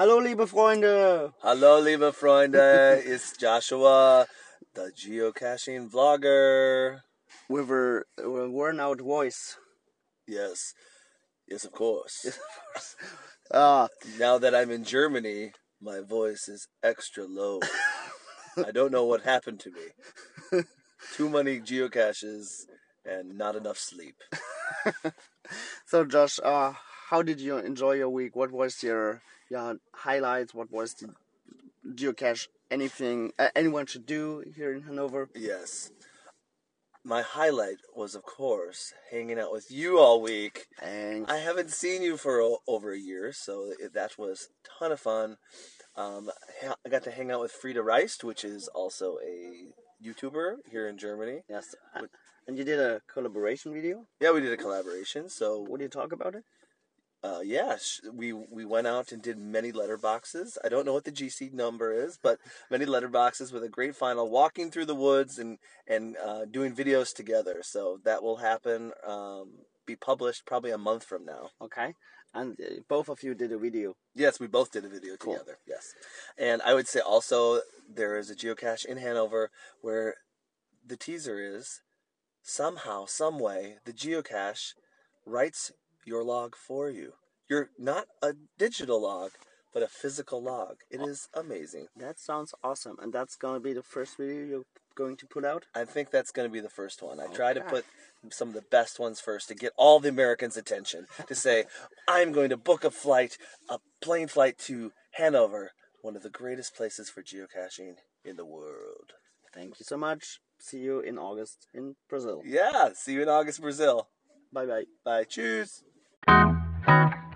Hallo, liebe Freunde! Hallo, liebe Freunde, it's Joshua, the geocaching vlogger. With a, with a worn out voice. Yes, yes, of course. Ah, Now that I'm in Germany, my voice is extra low. I don't know what happened to me. Too many geocaches and not enough sleep. so Josh, uh, how did you enjoy your week? What was your your highlights? What was the geocache? Anything uh, anyone should do here in Hanover? Yes. My highlight was, of course, hanging out with you all week. And I haven't seen you for o- over a year, so it, that was a ton of fun. Um, I got to hang out with Frida Reist, which is also a YouTuber here in Germany. yes, uh, and you did a collaboration video. Yeah, we did a collaboration. So, What do you talk about it? Uh, yeah, sh- we we went out and did many letterboxes. I don't know what the GC number is, but many letterboxes with a great final, walking through the woods and and uh, doing videos together. So that will happen. Um, be published probably a month from now. Okay, and uh, both of you did a video. Yes, we both did a video Cool. together. Yes, and I would say also there is a geocache in Hanover where the teaser is somehow, some way, the geocache writes your log for you. You're not a digital log, but a physical log. It is amazing. That sounds awesome, and that's gonna be the first video you're going to put out. I think that's going to be the first one. I try to put some of the best ones first to get all the Americans' attention to say, I'm going to book a flight, a plane flight to Hanover, one of the greatest places for geocaching in the world. Thank you so much. See you in August in Brazil. Yeah, see you in August, Brazil. Bye bye. Bye. Cheers. Música